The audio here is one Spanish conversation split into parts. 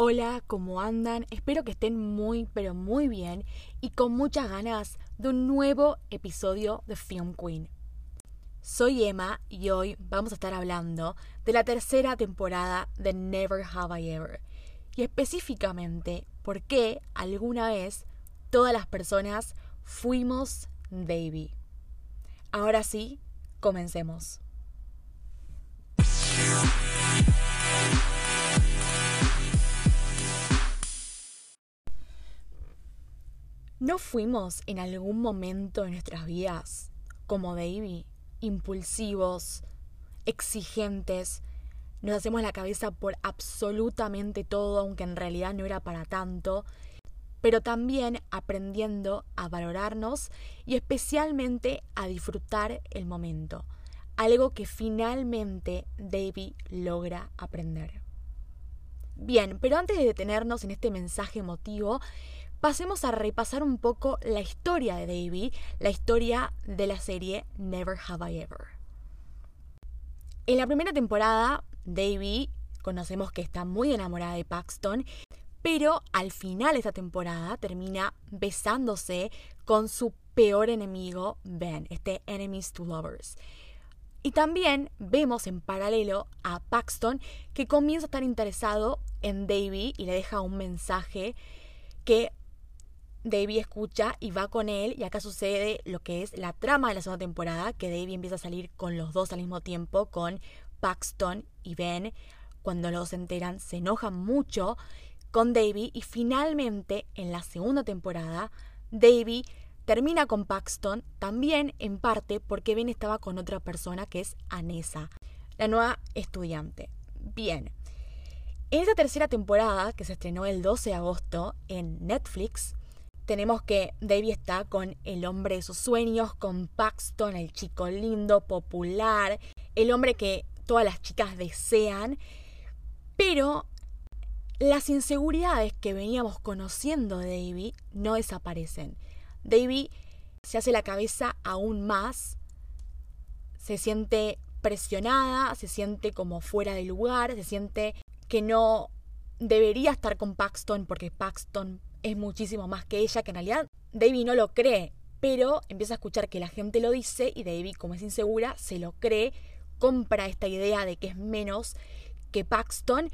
Hola, ¿cómo andan? Espero que estén muy, pero muy bien y con muchas ganas de un nuevo episodio de Film Queen. Soy Emma y hoy vamos a estar hablando de la tercera temporada de Never Have I Ever y específicamente por qué alguna vez todas las personas fuimos Davy. Ahora sí, comencemos. ¿No fuimos en algún momento de nuestras vidas como Davy, impulsivos, exigentes? Nos hacemos la cabeza por absolutamente todo, aunque en realidad no era para tanto, pero también aprendiendo a valorarnos y especialmente a disfrutar el momento, algo que finalmente Davy logra aprender. Bien, pero antes de detenernos en este mensaje emotivo, pasemos a repasar un poco la historia de Davy, la historia de la serie Never Have I Ever. En la primera temporada, Davy conocemos que está muy enamorada de Paxton, pero al final de esta temporada termina besándose con su peor enemigo, Ben, este Enemies to Lovers. Y también vemos en paralelo a Paxton que comienza a estar interesado en Davy y le deja un mensaje que Davy escucha y va con él y acá sucede lo que es la trama de la segunda temporada, que Davy empieza a salir con los dos al mismo tiempo, con Paxton y Ben. Cuando los enteran se enojan mucho con Davy y finalmente en la segunda temporada Davy termina con Paxton también en parte porque Ben estaba con otra persona que es Anessa, la nueva estudiante. Bien. En esta tercera temporada, que se estrenó el 12 de agosto en Netflix, tenemos que Davy está con el hombre de sus sueños, con Paxton, el chico lindo, popular, el hombre que todas las chicas desean, pero las inseguridades que veníamos conociendo de Davy no desaparecen. Davy se hace la cabeza aún más, se siente presionada, se siente como fuera de lugar, se siente que no debería estar con Paxton porque Paxton es muchísimo más que ella, que en realidad Davy no lo cree, pero empieza a escuchar que la gente lo dice y Davy, como es insegura, se lo cree, compra esta idea de que es menos que Paxton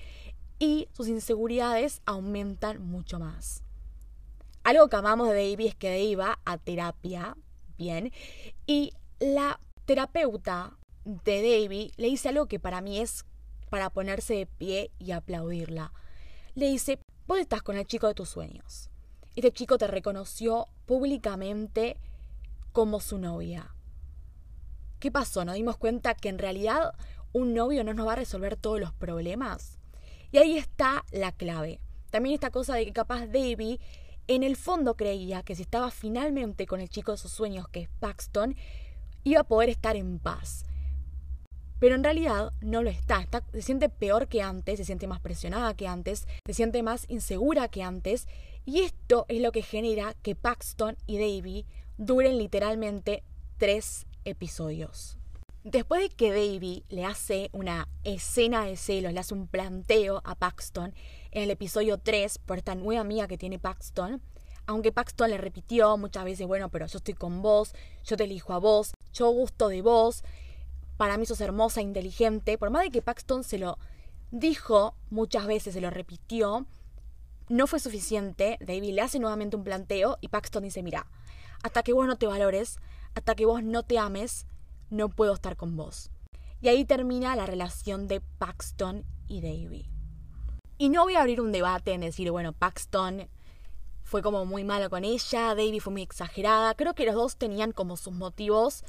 y sus inseguridades aumentan mucho más. Algo que amamos de Davy es que Davy va a terapia, bien, y la terapeuta de Davy le dice algo que para mí es para ponerse de pie y aplaudirla. Le dice, Vos estás con el chico de tus sueños. Este chico te reconoció públicamente como su novia. ¿Qué pasó? ¿Nos dimos cuenta que en realidad un novio no nos va a resolver todos los problemas? Y ahí está la clave. También esta cosa de que capaz Davy en el fondo creía que si estaba finalmente con el chico de sus sueños, que es Paxton, iba a poder estar en paz pero en realidad no lo está. Se siente peor que antes, se siente más presionada que antes, se siente más insegura que antes, y esto es lo que genera que Paxton y Davy duren literalmente tres episodios. Después de que Davy le hace una escena de celos, le hace un planteo a Paxton en el episodio 3 por esta nueva amiga que tiene Paxton, aunque Paxton le repitió muchas veces, bueno, pero yo estoy con vos, yo te elijo a vos, yo gusto de vos, para mí sos hermosa, inteligente, por más de que Paxton se lo dijo muchas veces, se lo repitió, no fue suficiente, David le hace nuevamente un planteo y Paxton dice, mira, hasta que vos no te valores, hasta que vos no te ames, no puedo estar con vos. Y ahí termina la relación de Paxton y Davy. Y no voy a abrir un debate en decir, bueno, Paxton fue como muy malo con ella, Davy fue muy exagerada. Creo que los dos tenían como sus motivos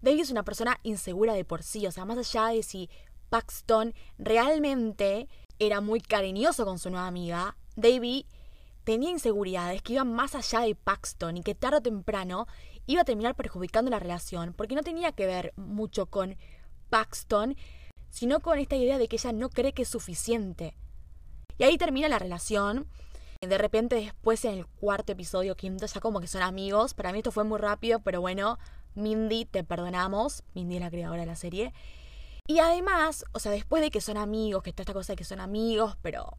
Davy es una persona insegura de por sí, o sea, más allá de si Paxton realmente era muy cariñoso con su nueva amiga, Davy tenía inseguridades que iban más allá de Paxton y que tarde o temprano iba a terminar perjudicando la relación, porque no tenía que ver mucho con Paxton, sino con esta idea de que ella no cree que es suficiente. Y ahí termina la relación. De repente después en el cuarto episodio, quinto, ya como que son amigos. Para mí esto fue muy rápido, pero bueno, Mindy, te perdonamos. Mindy es la creadora de la serie. Y además, o sea, después de que son amigos, que está esta cosa de que son amigos, pero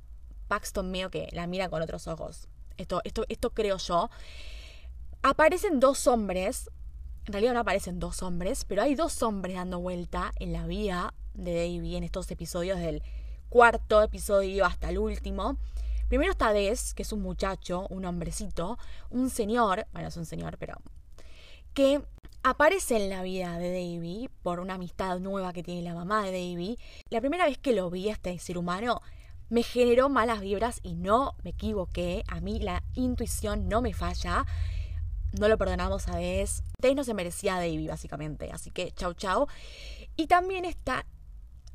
Paxton medio que la mira con otros ojos. Esto, esto, esto creo yo. Aparecen dos hombres. En realidad no aparecen dos hombres, pero hay dos hombres dando vuelta en la vida de Davy en estos episodios del cuarto episodio hasta el último. Primero está Des, que es un muchacho, un hombrecito, un señor, bueno, es un señor, pero que aparece en la vida de Davy por una amistad nueva que tiene la mamá de Davy. La primera vez que lo vi este ser humano me generó malas vibras y no me equivoqué. A mí la intuición no me falla. No lo perdonamos a Des. Des no se merecía a Davy, básicamente. Así que chau chau. Y también está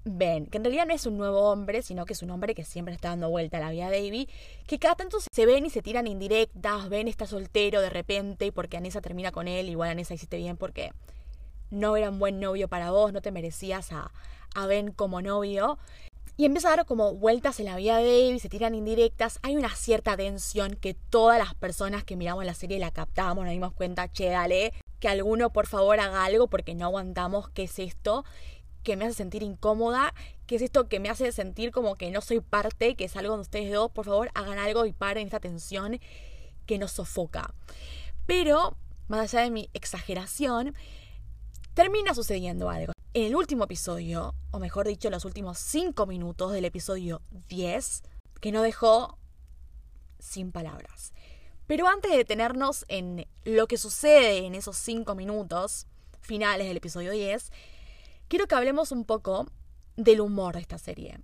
Ben, que en realidad no es un nuevo hombre, sino que es un hombre que siempre está dando vuelta a la vida de que cada tanto se ven y se tiran indirectas, Ben está soltero de repente porque Anessa termina con él, igual Anessa hiciste bien porque no era un buen novio para vos, no te merecías a, a Ben como novio. Y empieza a dar como vueltas en la vida de Davy, se tiran indirectas, hay una cierta tensión que todas las personas que miramos la serie la captamos, nos dimos cuenta, che, dale, que alguno por favor haga algo porque no aguantamos qué es esto que me hace sentir incómoda, que es esto que me hace sentir como que no soy parte, que es algo de ustedes dos, por favor hagan algo y paren esta tensión que nos sofoca. Pero, más allá de mi exageración, termina sucediendo algo. En el último episodio, o mejor dicho, en los últimos 5 minutos del episodio 10, que no dejó sin palabras. Pero antes de detenernos en lo que sucede en esos 5 minutos finales del episodio 10, quiero que hablemos un poco del humor de esta serie.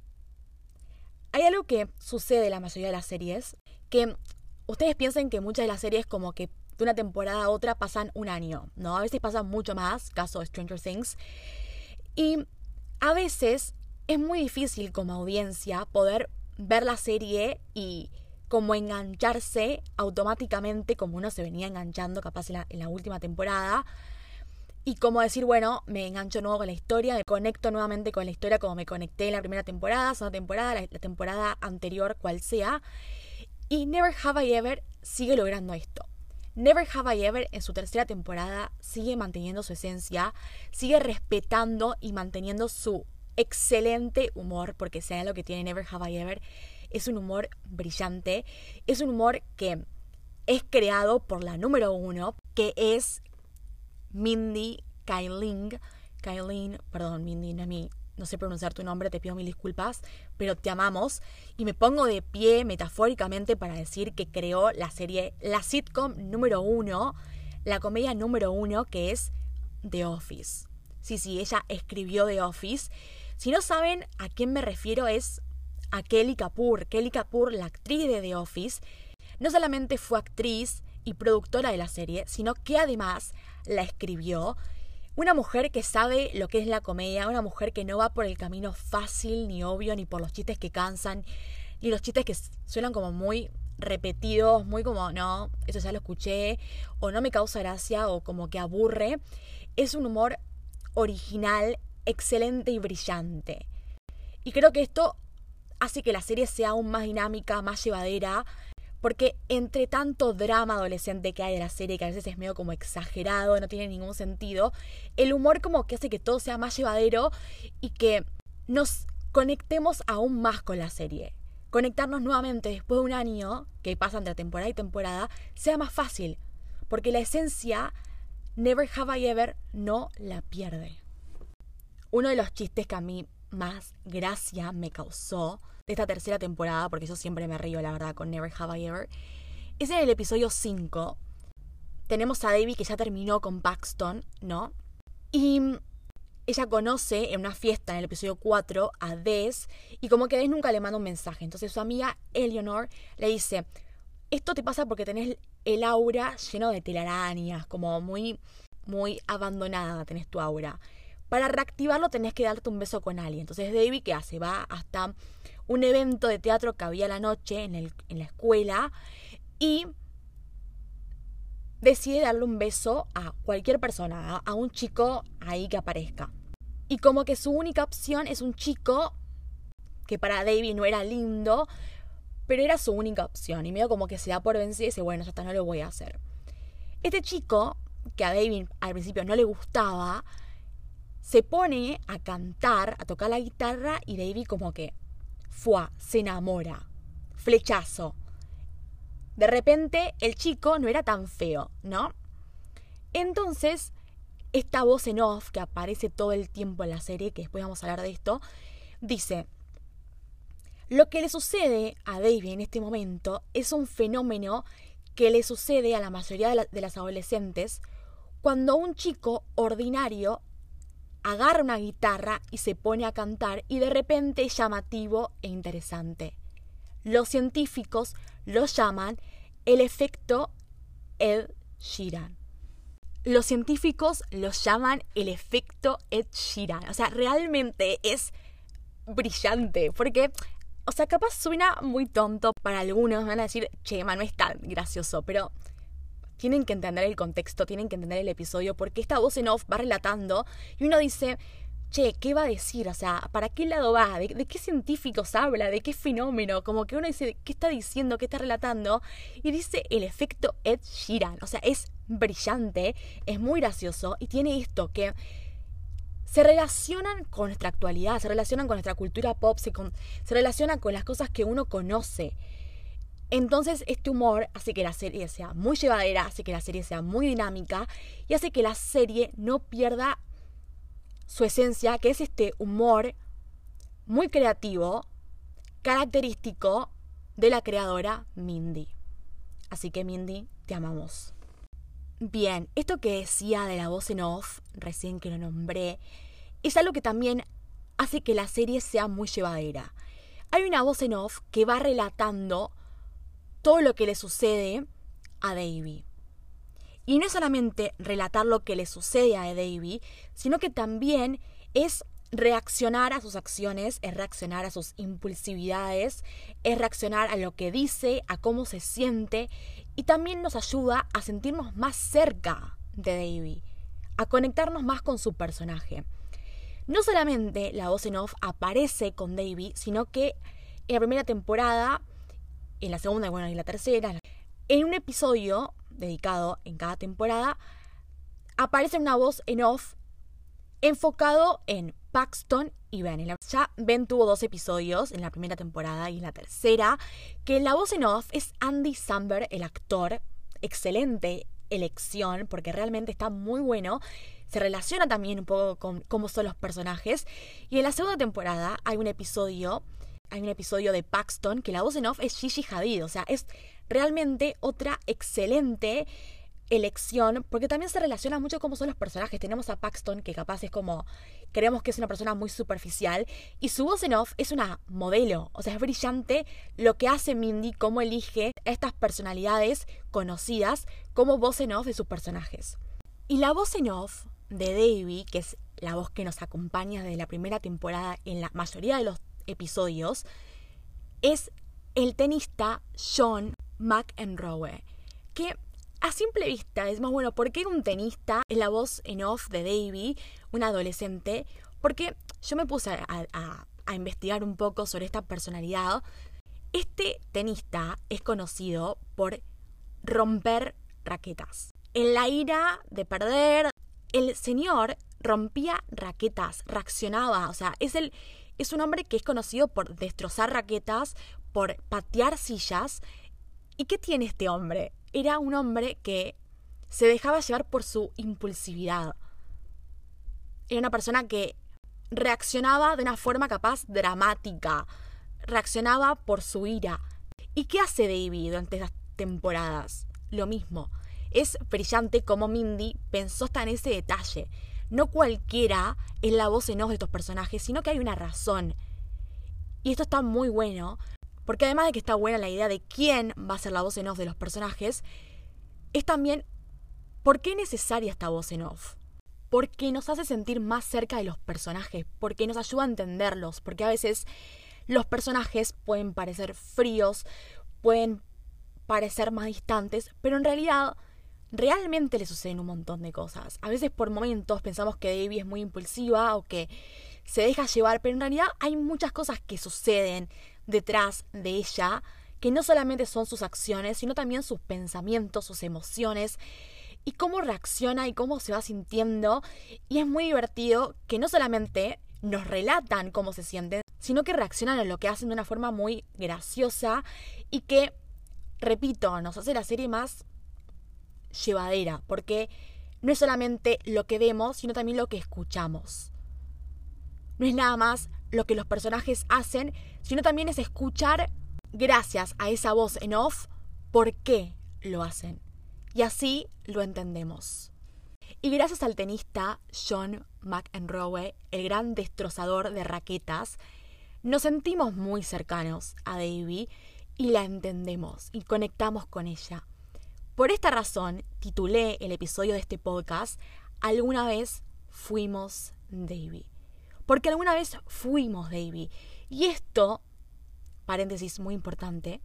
Hay algo que sucede en la mayoría de las series, que ustedes piensen que muchas de las series como que de una temporada a otra pasan un año, ¿no? A veces pasan mucho más, caso de Stranger Things. Y a veces es muy difícil como audiencia poder ver la serie y como engancharse automáticamente como uno se venía enganchando capaz en la, en la última temporada y como decir, bueno, me engancho nuevo con la historia, me conecto nuevamente con la historia como me conecté en la primera temporada, segunda temporada, la, temporada anterior, cual sea. Y Never Have I Ever sigue logrando esto. Never Have I Ever en su tercera temporada sigue manteniendo su esencia, sigue respetando y manteniendo su excelente humor, porque sea lo que tiene Never Have I Ever, es un humor brillante, es un humor que es creado por la número uno, que es Mindy Kaling. Kailin, perdón, Mindy, no no sé pronunciar tu nombre, te pido mil disculpas, pero te amamos. Y me pongo de pie metafóricamente para decir que creó la serie, la sitcom número uno, la comedia número uno, que es The Office. Sí, sí, ella escribió The Office. Si no saben a quién me refiero, es a Kelly Kapoor. Kelly Kapoor, la actriz de The Office, no solamente fue actriz y productora de la serie, sino que además la escribió. Una mujer que sabe lo que es la comedia, una mujer que no va por el camino fácil ni obvio, ni por los chistes que cansan, ni los chistes que suenan como muy repetidos, muy como, no, eso ya lo escuché, o no me causa gracia, o como que aburre. Es un humor original, excelente y brillante. Y creo que esto hace que la serie sea aún más dinámica, más llevadera, porque entre tanto drama adolescente que hay de la serie, que a veces es medio como exagerado, no tiene ningún sentido, el humor como que hace que todo sea más llevadero y que nos conectemos aún más con la serie. Conectarnos nuevamente después de un año, que pasa entre temporada y temporada, sea más fácil. Porque la esencia, Never Have I Ever, no la pierde. Uno de los chistes que a mí más gracia me causó esta tercera temporada, porque yo siempre me río, la verdad, con Never Have I Ever, es en el episodio 5. Tenemos a Debbie que ya terminó con Paxton, ¿no? Y ella conoce en una fiesta en el episodio 4 a Des y como que Des nunca le manda un mensaje. Entonces su amiga Eleanor le dice, esto te pasa porque tenés el aura lleno de telarañas, como muy, muy abandonada tenés tu aura. Para reactivarlo tenés que darte un beso con alguien. Entonces David, ¿qué hace? Va hasta un evento de teatro que había la noche en, el, en la escuela y decide darle un beso a cualquier persona, a, un chico ahí que aparezca. Y como que su única opción es un chico que para David no era lindo, pero era su única opción. Y medio como que se da por vencido y dice, bueno, hasta no lo voy a hacer. Este chico, que a David al principio no le gustaba, se pone a cantar, a tocar la guitarra y David como que fue, se enamora. flechazo. De repente el chico no era tan feo, ¿no? Entonces, esta voz en off que aparece todo el tiempo en la serie, que después vamos a hablar de esto, dice, lo que le sucede a David en este momento es un fenómeno que le sucede a la mayoría de, las adolescentes cuando un chico ordinario agarra una guitarra y se pone a cantar y de repente es llamativo e interesante. Los científicos lo llaman el efecto Ed Sheeran. Los científicos lo llaman el efecto Ed Sheeran. O sea, realmente es brillante. Porque, o sea, capaz suena muy tonto para algunos. Van a decir, che, man, no es tan gracioso. Pero tienen que entender el contexto, tienen que entender el episodio. Porque esta voz en off va relatando y uno dice, che, ¿qué va a decir? O sea, ¿para qué lado va? ¿De, qué científicos habla? ¿De qué fenómeno? Como que uno dice, ¿qué está diciendo? ¿Qué está relatando? Y dice el efecto Ed Sheeran. O sea, es brillante, es muy gracioso y tiene esto que se relacionan con nuestra actualidad, se relacionan con nuestra cultura pop, se, relacionan con las cosas que uno conoce. Entonces este humor hace que la serie sea muy llevadera, hace que la serie sea muy dinámica y hace que la serie no pierda su esencia, que es este humor muy creativo, característico de la creadora Mindy. Así que Mindy, te amamos. Bien, esto que decía de la voz en off, recién que lo nombré, es algo que también hace que la serie sea muy llevadera. Hay una voz en off que va relatando todo lo que le sucede a Davy. Y no es solamente relatar lo que le sucede a Davy, sino que también es reaccionar a sus acciones, es reaccionar a sus impulsividades, es reaccionar a lo que dice, a cómo se siente y también nos ayuda a sentirnos más cerca de Davy, a conectarnos más con su personaje. No solamente la voz en off aparece con Davy, sino que en la primera temporada, en la segunda bueno, y en la tercera, en un episodio dedicado en cada temporada, aparece una voz en off enfocado en Paxton y Ben. Ya Ben tuvo dos episodios en la primera temporada y en la tercera, que la voz en off es Andy Samberg, el actor, excelente elección, porque realmente está muy bueno. Se relaciona también un poco con cómo son los personajes. Y en la segunda temporada hay un episodio, hay un episodio de Paxton, que la voz en off es Gigi Hadid. O sea, es realmente otra excelente elección, porque también se relaciona mucho cómo son los personajes. Tenemos a Paxton, que capaz es como, creemos que es una persona muy superficial, y su voz en off es una modelo, o sea, es brillante lo que hace Mindy, cómo elige a estas personalidades conocidas como voz en off de sus personajes. Y la voz en off de Davy, que es la voz que nos acompaña desde la primera temporada en la mayoría de los episodios, es el tenista John McEnroe, que a simple vista es más bueno, ¿por qué un tenista es la voz en off de Davy, un adolescente? Porque yo me puse a, investigar un poco sobre esta personalidad. Este tenista es conocido por romper raquetas. En la ira de perder, el señor rompía raquetas, reaccionaba, o sea, es el es un hombre que es conocido por destrozar raquetas, por patear sillas ¿Y qué tiene este hombre? Era un hombre que se dejaba llevar por su impulsividad. Era una persona que reaccionaba de una forma capaz dramática, reaccionaba por su ira. ¿Y qué hace David durante esas temporadas? Lo mismo. Es brillante como Mindy pensó hasta en ese detalle. No cualquiera es la voz en off de estos personajes, sino que hay una razón. Y esto está muy bueno porque además de que está buena la idea de quién va a ser la voz en off de los personajes, es también por qué es necesaria esta voz en off. Porque nos hace sentir más cerca de los personajes, porque nos ayuda a entenderlos, porque a veces los personajes pueden parecer fríos, pueden parecer más distantes, pero en realidad realmente le suceden un montón de cosas. A veces por momentos pensamos que Debbie es muy impulsiva o que se deja llevar, pero en realidad hay muchas cosas que suceden detrás de ella, que no solamente son sus acciones, sino también sus pensamientos, sus emociones y cómo reacciona y cómo se va sintiendo. Y es muy divertido que no solamente nos relatan cómo se sienten, sino que reaccionan a lo que hacen de una forma muy graciosa y que, repito, nos hace la serie más llevadera, porque no es solamente lo que vemos, sino también lo que escuchamos. No es nada más lo que los personajes hacen, sino también es escuchar, gracias a esa voz en off, por qué lo hacen. Y así lo entendemos. Y gracias al tenista John McEnroe, el gran destrozador de raquetas, nos sentimos muy cercanos a Davy y la entendemos y conectamos con ella. Por esta razón, titulé el episodio de este podcast Alguna vez fuimos Davy. Porque alguna vez fuimos Davy. Y esto, paréntesis muy importante,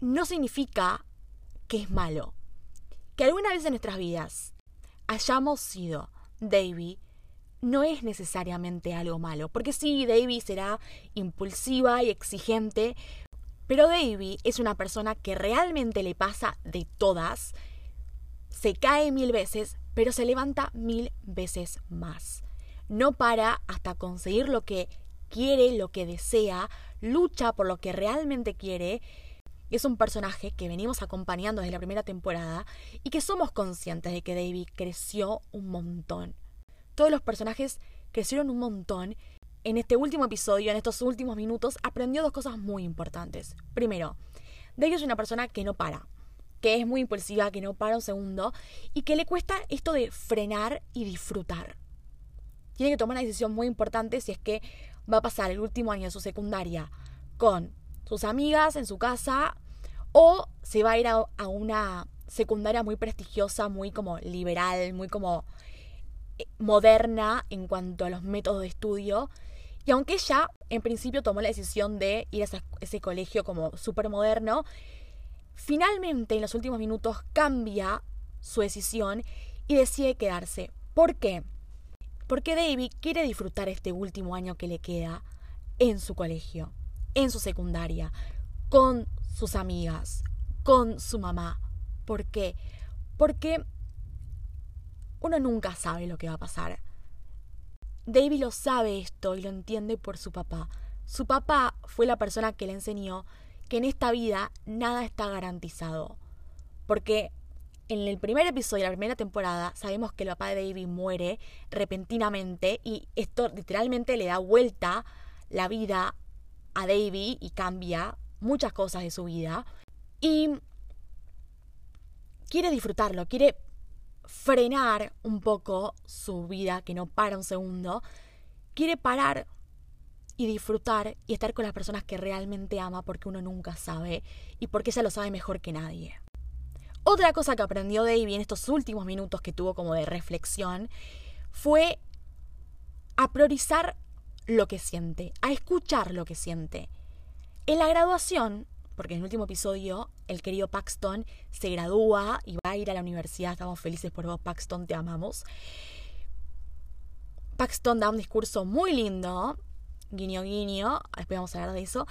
no significa que es malo. Que alguna vez en nuestras vidas hayamos sido Davy no es necesariamente algo malo. Porque sí, Davy será impulsiva y exigente, pero Davy es una persona que realmente le pasa de todas, se cae mil veces, pero se levanta mil veces más. No para hasta conseguir lo que quiere, lo que desea, lucha por lo que realmente quiere. Es un personaje que venimos acompañando desde la primera temporada y que somos conscientes de que Davy creció un montón todos los personajes crecieron un montón. En este último episodio, en estos últimos minutos, aprendió dos cosas muy importantes. Primero, Davy es una persona que no para, que es muy impulsiva, que no para un segundo y que le cuesta esto de frenar y disfrutar. Tiene que tomar una decisión muy importante si es que va a pasar el último año de su secundaria con sus amigas en su casa o se va a ir a, a una secundaria muy prestigiosa, muy como liberal, muy como moderna en cuanto a los métodos de estudio. Y aunque ella en principio tomó la decisión de ir a ese colegio como súper moderno, finalmente en los últimos minutos cambia su decisión y decide quedarse. ¿Por qué? Porque David quiere disfrutar este último año que le queda en su colegio, en su secundaria, con sus amigas, con su mamá. ¿Por qué? Porque uno nunca sabe lo que va a pasar. David lo sabe esto y lo entiende por su papá. Su papá fue la persona que le enseñó que en esta vida nada está garantizado. Porque en el primer episodio de la primera temporada sabemos que el papá de David muere repentinamente y esto literalmente le da vuelta la vida a David y cambia muchas cosas de su vida. Y quiere disfrutarlo, quiere frenar un poco su vida, que no para un segundo, quiere parar y disfrutar y estar con las personas que realmente ama porque uno nunca sabe y porque ella lo sabe mejor que nadie. Otra cosa que aprendió Davy en estos últimos minutos que tuvo como de reflexión fue a priorizar lo que siente, a escuchar lo que siente. En la graduación, porque en el último episodio el querido Paxton se gradúa y va a ir a la universidad. Estamos felices por vos, Paxton, te amamos. Paxton da un discurso muy lindo, guiño guiño, después vamos a hablar de eso.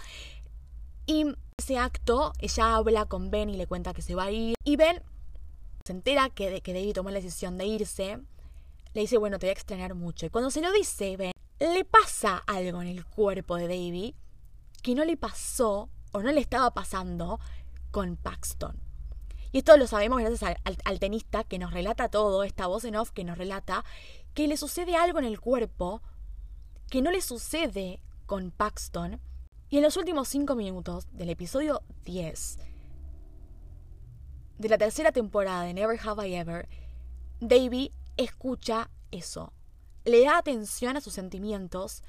Y ese acto, ella habla con Ben y le cuenta que se va a ir. Y Ben se entera que, que David tomó la decisión de irse. Le dice, bueno, te voy a extrañar mucho. Y cuando se lo dice, Ben, le pasa algo en el cuerpo de David que no le pasó o no le estaba pasando con Paxton. Y esto lo sabemos gracias al, tenista que nos relata todo, esta voz en off que nos relata que le sucede algo en el cuerpo que no le sucede con Paxton. Y en los últimos cinco minutos del episodio 10 de la tercera temporada de Never Have I Ever, Davy escucha eso. Le da atención a sus sentimientos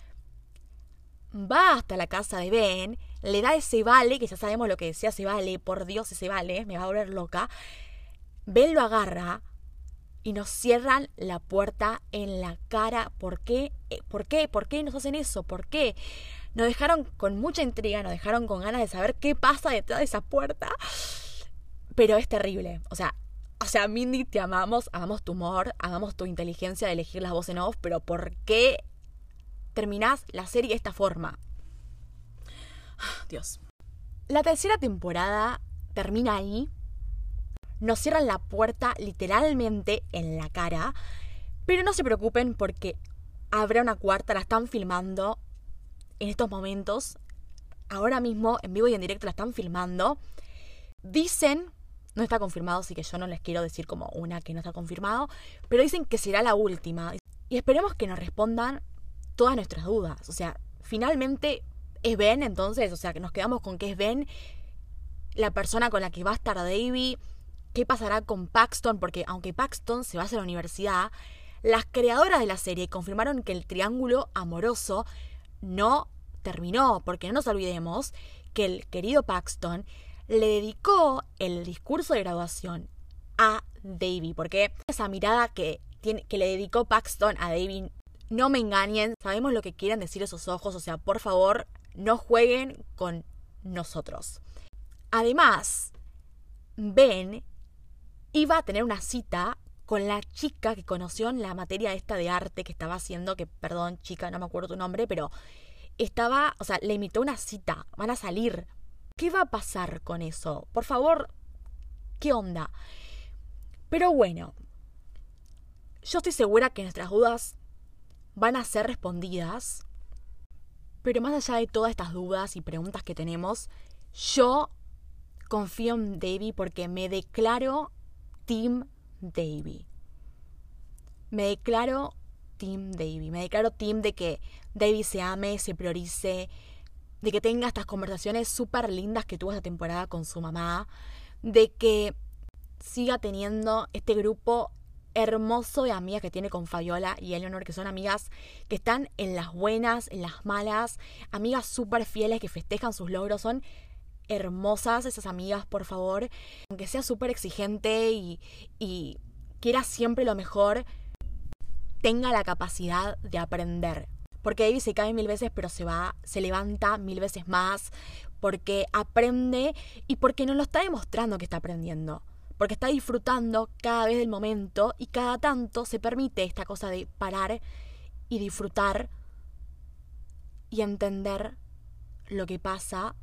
va hasta la casa de Ben, le da ese vale, que ya sabemos lo que decía ese vale, por Dios ese vale, me va a volver loca. Ben lo agarra y nos cierran la puerta en la cara. ¿Por qué? Eh, ¿Por qué? ¿Por qué nos hacen eso? ¿Por qué? Nos dejaron con mucha intriga, nos dejaron con ganas de saber qué pasa detrás de esa puerta. Pero es terrible. O sea, o sea, Mindy, te amamos, amamos tu humor, amamos tu inteligencia de elegir las voces en off, pero ¿por qué terminás la serie de esta forma. Dios. La tercera temporada termina ahí. Nos cierran la puerta literalmente en la cara. Pero no se preocupen porque habrá una cuarta, la están filmando. en estos momentos, ahora mismo, en vivo y en directo, la están filmando. Dicen, no está confirmado, así que yo no les quiero decir como una que no está confirmado, pero dicen que será la última. Y esperemos que nos respondan todas nuestras dudas. O sea, finalmente es Ben, entonces, o sea, que nos quedamos con que es Ben la persona con la que va a estar Davy, qué pasará con Paxton, porque aunque Paxton se va a la universidad, las creadoras de la serie confirmaron que el triángulo amoroso no terminó, porque no nos olvidemos que el querido Paxton le dedicó el discurso de graduación a Davy, porque esa mirada que, tiene, que le dedicó Paxton a Davy, no me engañen, sabemos lo que quieren decir esos ojos, o sea, por favor, no jueguen con nosotros. Además, Ben iba a tener una cita con la chica que conoció en la materia esta de arte que estaba haciendo, que perdón chica, no me acuerdo tu nombre, pero estaba, o sea, le invitó una cita, van a salir. ¿Qué va a pasar con eso? Por favor, ¿qué onda? Pero bueno, yo estoy segura que nuestras dudas van a ser respondidas. Pero más allá de todas estas dudas y preguntas que tenemos, yo confío en Davy porque me declaro Team Davy. Me declaro Team Davy. Me declaro Team de que Davy se ame, se priorice, de que tenga estas conversaciones súper lindas que tuvo esta temporada con su mamá, de que siga teniendo este grupo hermoso de amigas que tiene con Fabiola y Eleanor, que son amigas que están en las buenas, en las malas, amigas súper fieles que festejan sus logros, son hermosas esas amigas, por favor. Aunque sea súper exigente y, y quiera siempre lo mejor, tenga la capacidad de aprender. Porque David se cae mil veces, pero se va, se levanta mil veces más, porque aprende y porque nos lo está demostrando que está aprendiendo. Porque está disfrutando cada vez del momento y cada tanto se permite esta cosa de parar y disfrutar y entender lo que pasa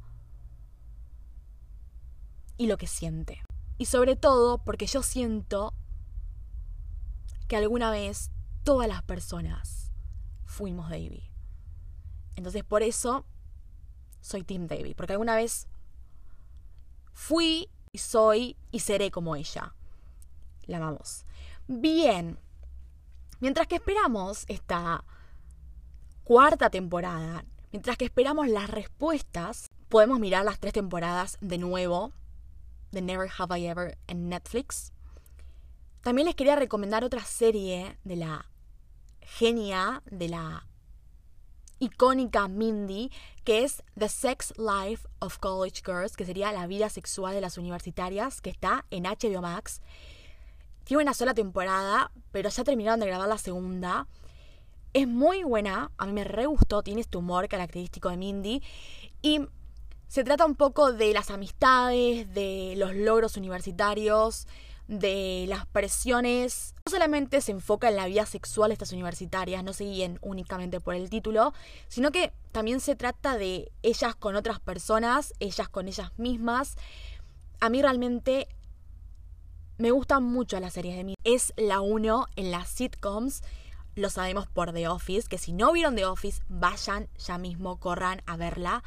y lo que siente. Y sobre todo porque yo siento que alguna vez todas las personas fuimos Davy. Entonces por eso soy Team Davy, porque alguna vez fui soy y seré como ella. La amamos. Bien, mientras que esperamos esta cuarta temporada, mientras que esperamos las respuestas, podemos mirar las tres temporadas de nuevo The Never Have I Ever en Netflix. También les quería recomendar otra serie de la genia, de la icónica Mindy, que es The Sex Life of College Girls, que sería la vida sexual de las universitarias, que está en HBO Max. Tiene una sola temporada, pero ya terminaron de grabar la segunda. Es muy buena, a mí me re gustó, tiene este humor característico de Mindy. Y se trata un poco de las amistades, de los logros universitarios, de las presiones. No solamente se enfoca en la vida sexual de estas universitarias, no se guíen únicamente por el título, sino que también se trata de ellas con otras personas, ellas con ellas mismas. A mí realmente me gustan mucho las series de mí. Es la uno en las sitcoms. Lo sabemos por The Office, que si no vieron The Office, vayan ya mismo, corran a verla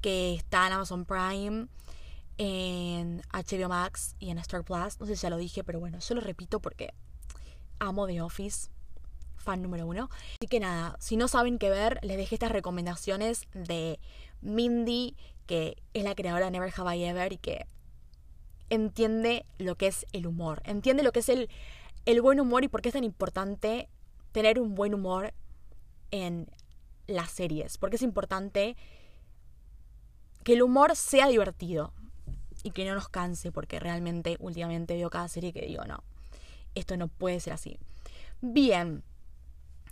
que está en Amazon Prime, en HBO Max y en Star Plus. No sé si ya lo dije, pero bueno, yo lo repito porque amo The Office. Fan número uno. Así que nada, si no saben qué ver, les dejé estas recomendaciones de Mindy, que es la creadora de Never Have I Ever y que entiende lo que es el humor. Entiende lo que es el, el buen humor y por qué es tan importante tener un buen humor en las series. Porque es importante que el humor sea divertido y que no nos canse, porque realmente últimamente veo cada serie que digo, no, esto no puede ser así. Bien,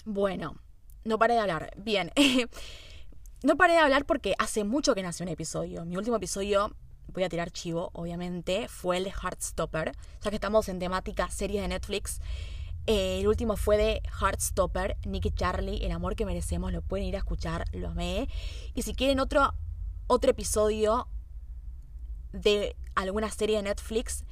bueno, no paré de hablar. Bien, no paré de hablar porque hace mucho que nació un episodio. Mi último episodio, voy a tirar chivo, obviamente, fue el de Heartstopper, ya que estamos en temática series de Netflix. Eh, el último fue de Heartstopper, Nicky Charlie, El amor que merecemos, lo pueden ir a escuchar, lo amé. Y si quieren otro otro episodio de alguna serie de Netflix,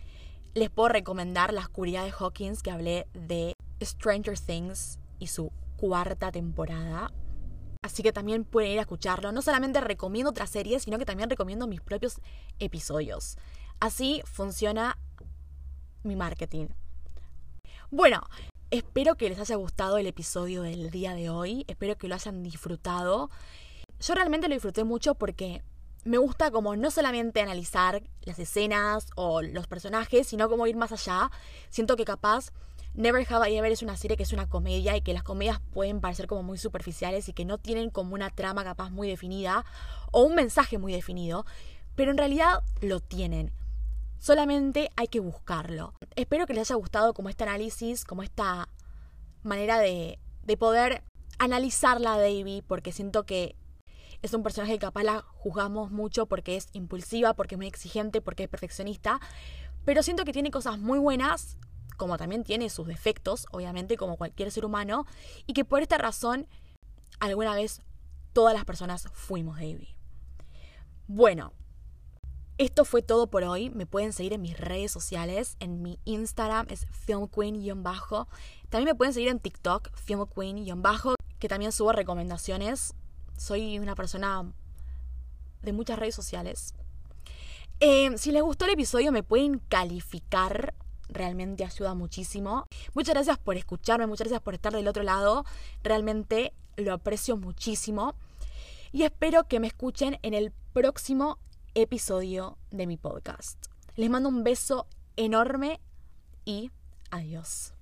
les puedo recomendar La oscuridad de Hawkins, que hablé de Stranger Things y su cuarta temporada. Así que también pueden ir a escucharlo. No solamente recomiendo otras series, sino que también recomiendo mis propios episodios. Así funciona mi marketing. Bueno, espero que les haya gustado el episodio del día de hoy. Espero que lo hayan disfrutado. Yo realmente lo disfruté mucho porque me gusta como no solamente analizar las escenas o los personajes, sino como ir más allá. Siento que capaz Never Have I Ever es una serie que es una comedia y que las comedias pueden parecer como muy superficiales y que no tienen como una trama capaz muy definida o un mensaje muy definido, pero en realidad lo tienen. Solamente hay que buscarlo. Espero que les haya gustado como este análisis, como esta manera de, de poder analizarla Davy, porque siento que es un personaje que capaz la juzgamos mucho porque es impulsiva, porque es muy exigente, porque es perfeccionista, pero siento que tiene cosas muy buenas, como también tiene sus defectos, obviamente, como cualquier ser humano, y que por esta razón alguna vez todas las personas fuimos Davy. Bueno, esto fue todo por hoy. Me pueden seguir en mis redes sociales. En mi Instagram es filmqueen-bajo. También me pueden seguir en TikTok, filmqueen-bajo, que también subo recomendaciones soy una persona de muchas redes sociales. Eh, si les gustó el episodio me pueden calificar, realmente ayuda muchísimo. Muchas gracias por escucharme, muchas gracias por estar del otro lado, realmente lo aprecio muchísimo. Y espero que me escuchen en el próximo episodio de mi podcast. Les mando un beso enorme y adiós.